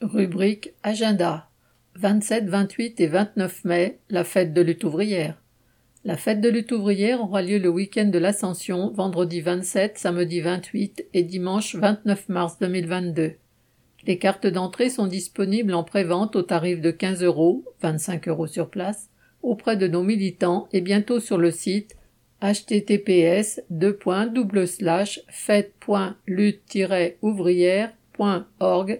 Rubrique Agenda 27, 28 et 29 mai, la fête de lutte ouvrière. La fête de lutte ouvrière aura lieu le week-end de l'Ascension, vendredi 27, samedi 28 et dimanche 29 mars 2022. Les cartes d'entrée sont disponibles en pré-vente au tarif de 15 euros, 25 euros sur place, auprès de nos militants et bientôt sur le site https fête-lutte-ouvrière.org